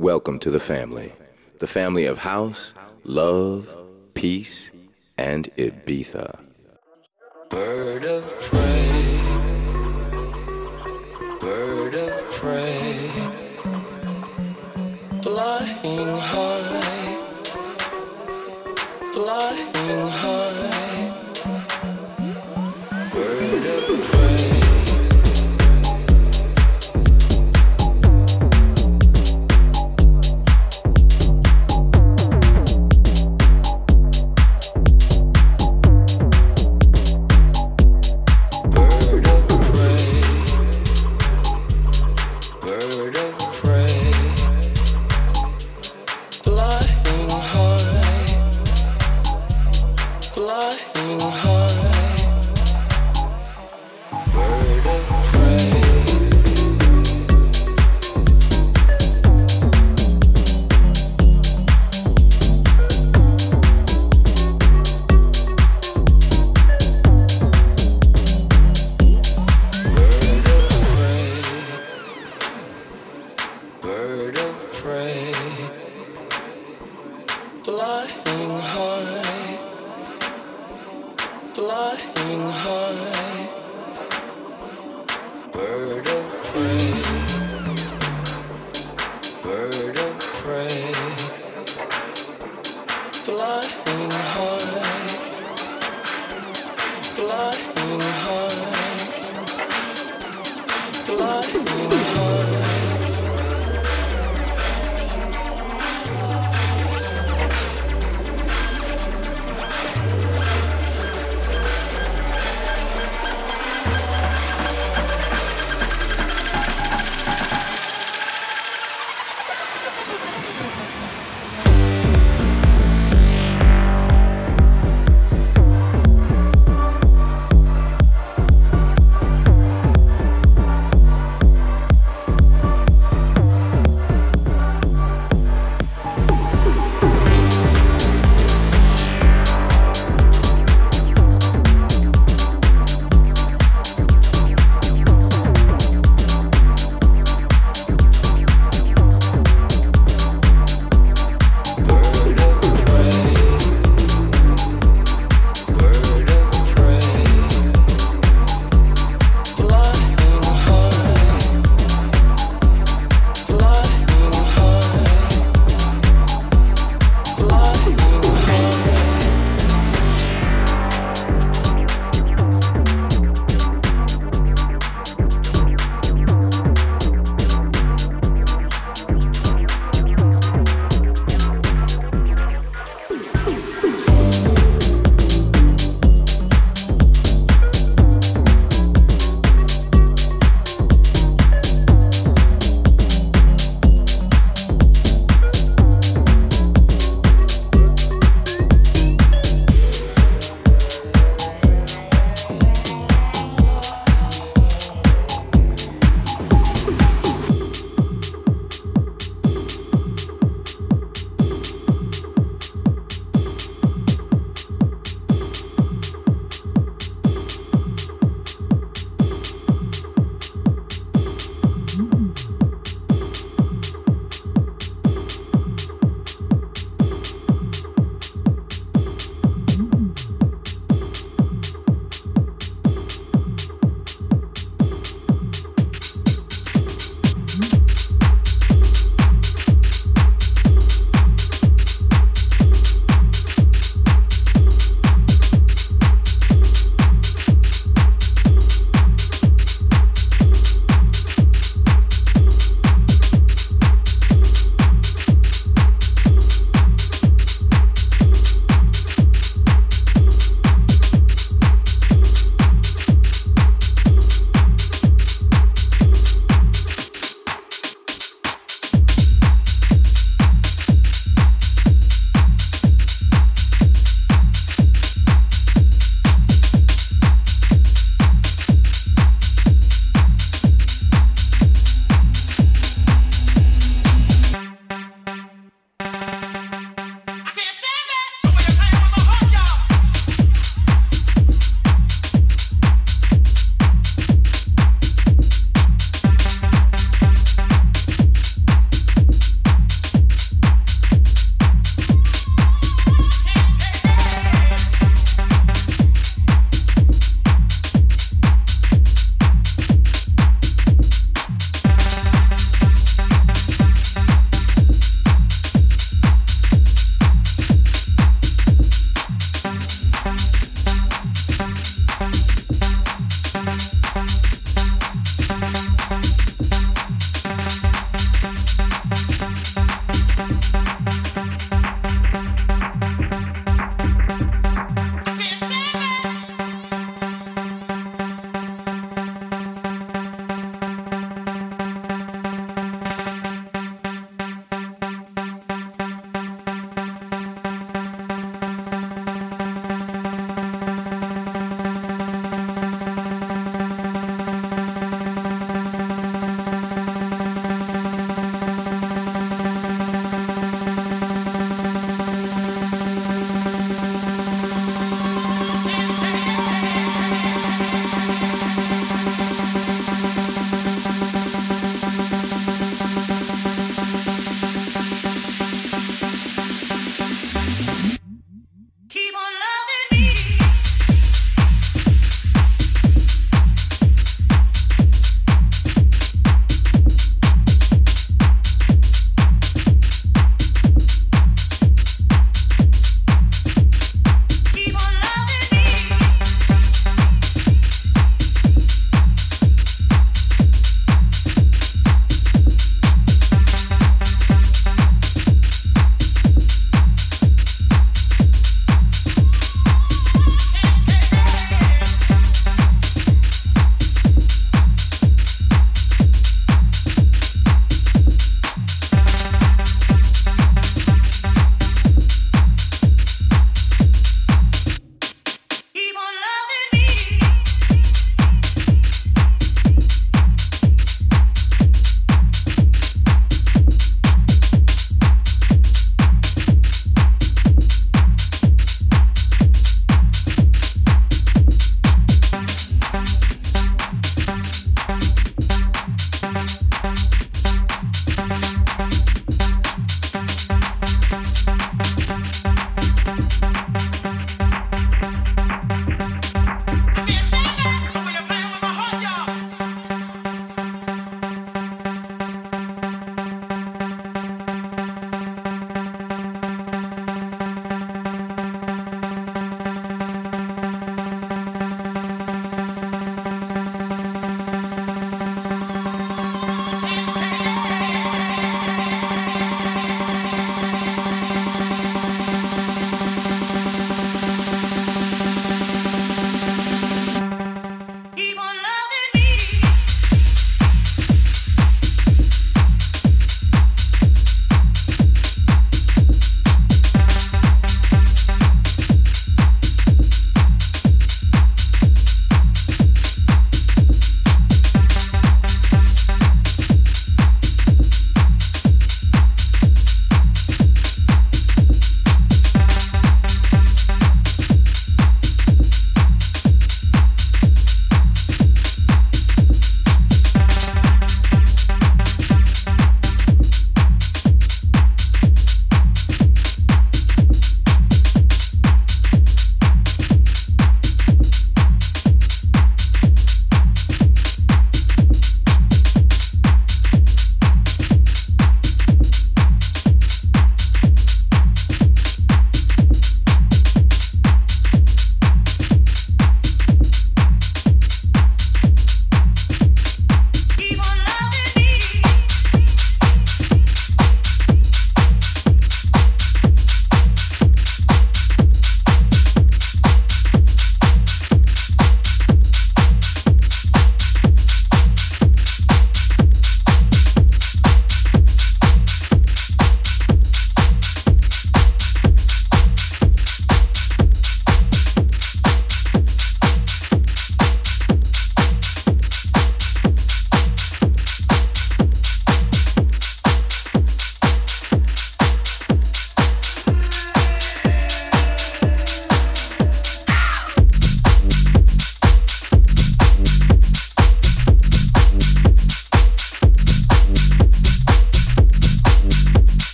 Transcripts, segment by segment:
Welcome to the family. The family of house, love, peace, and Ibiza. Bird of prey, bird of prey, flying high, flying high,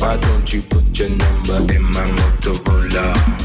Why don't you put your number in my Motorola?